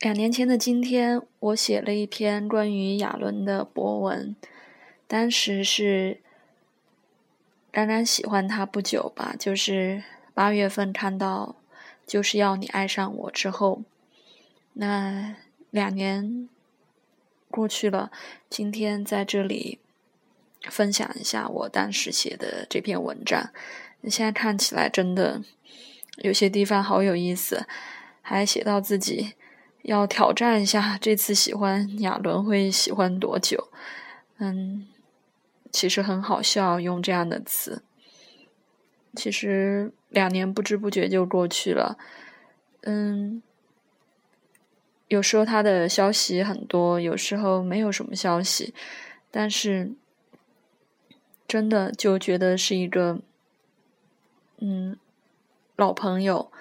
两年前的今天，我写了一篇关于亚伦的博文。当时是刚刚喜欢他不久吧，就是八月份看到《就是要你爱上我》之后，那两年过去了，今天在这里分享一下我当时写的这篇文章。现在看起来真的有些地方好有意思，还写到自己。要挑战一下，这次喜欢亚伦会喜欢多久？嗯，其实很好笑，用这样的词。其实两年不知不觉就过去了。嗯，有时候他的消息很多，有时候没有什么消息，但是真的就觉得是一个嗯老朋友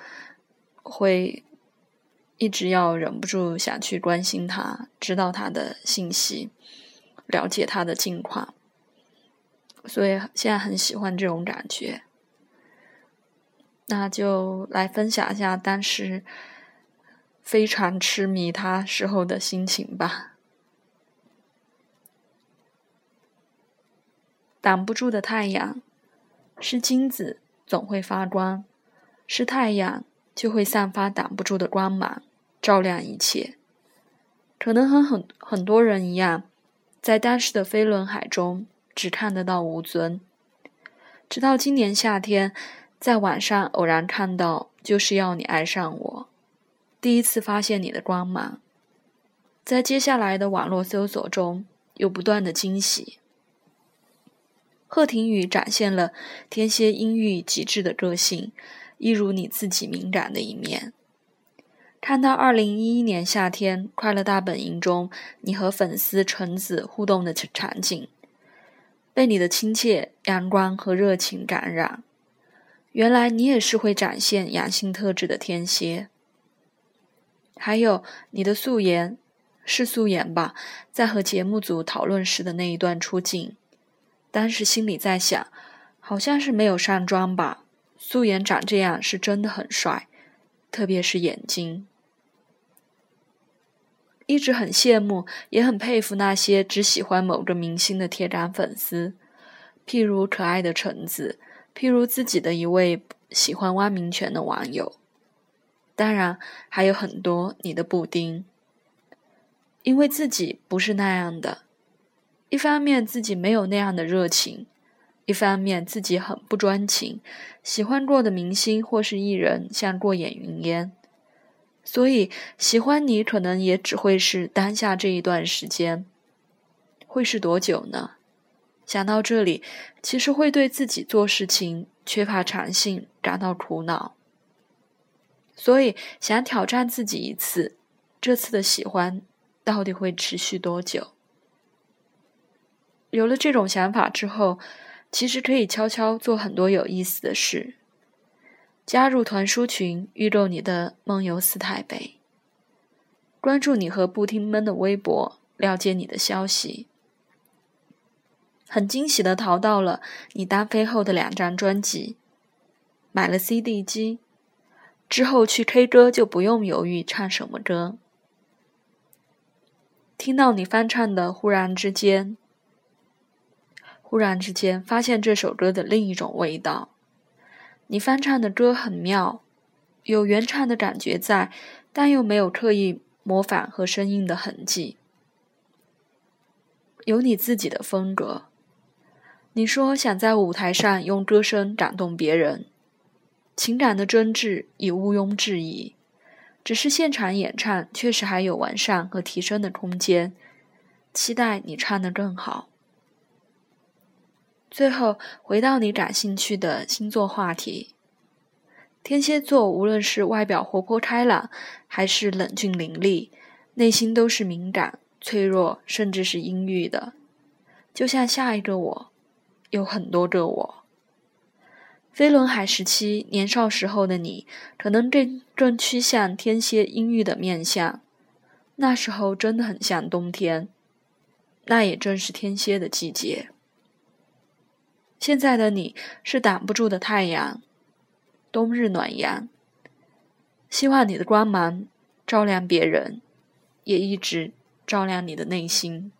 会。一直要忍不住想去关心他，知道他的信息，了解他的近况，所以现在很喜欢这种感觉。那就来分享一下当时非常痴迷他时候的心情吧。挡不住的太阳，是金子总会发光，是太阳就会散发挡不住的光芒。照亮一切，可能和很很多人一样，在当时的飞轮海中只看得到吴尊。直到今年夏天，在网上偶然看到《就是要你爱上我》，第一次发现你的光芒。在接下来的网络搜索中，有不断的惊喜。贺廷宇展现了天蝎阴郁极致的个性，一如你自己敏感的一面。看到二零一一年夏天《快乐大本营》中你和粉丝橙子互动的场景，被你的亲切、阳光和热情感染。原来你也是会展现阳性特质的天蝎。还有你的素颜，是素颜吧？在和节目组讨论时的那一段出镜，当时心里在想，好像是没有上妆吧？素颜长这样是真的很帅，特别是眼睛。一直很羡慕，也很佩服那些只喜欢某个明星的铁杆粉丝，譬如可爱的橙子，譬如自己的一位喜欢汪明荃的网友，当然还有很多你的布丁。因为自己不是那样的，一方面自己没有那样的热情，一方面自己很不专情，喜欢过的明星或是艺人像过眼云烟。所以，喜欢你可能也只会是当下这一段时间，会是多久呢？想到这里，其实会对自己做事情缺乏长性感到苦恼。所以，想挑战自己一次，这次的喜欢到底会持续多久？有了这种想法之后，其实可以悄悄做很多有意思的事。加入团书群，预购你的梦游四台北。关注你和布丁们的微博，了解你的消息。很惊喜的淘到了你单飞后的两张专辑，买了 CD 机，之后去 K 歌就不用犹豫唱什么歌。听到你翻唱的《忽然之间》，忽然之间发现这首歌的另一种味道。你翻唱的歌很妙，有原唱的感觉在，但又没有刻意模仿和声音的痕迹，有你自己的风格。你说想在舞台上用歌声感动别人，情感的真挚已毋庸置疑，只是现场演唱确实还有完善和提升的空间，期待你唱得更好。最后回到你感兴趣的星座话题，天蝎座无论是外表活泼开朗，还是冷峻凌厉，内心都是敏感、脆弱，甚至是阴郁的。就像下一个我，有很多个我。飞轮海时期，年少时候的你，可能更更趋向天蝎阴郁的面相。那时候真的很像冬天，那也正是天蝎的季节。现在的你是挡不住的太阳，冬日暖阳。希望你的光芒照亮别人，也一直照亮你的内心。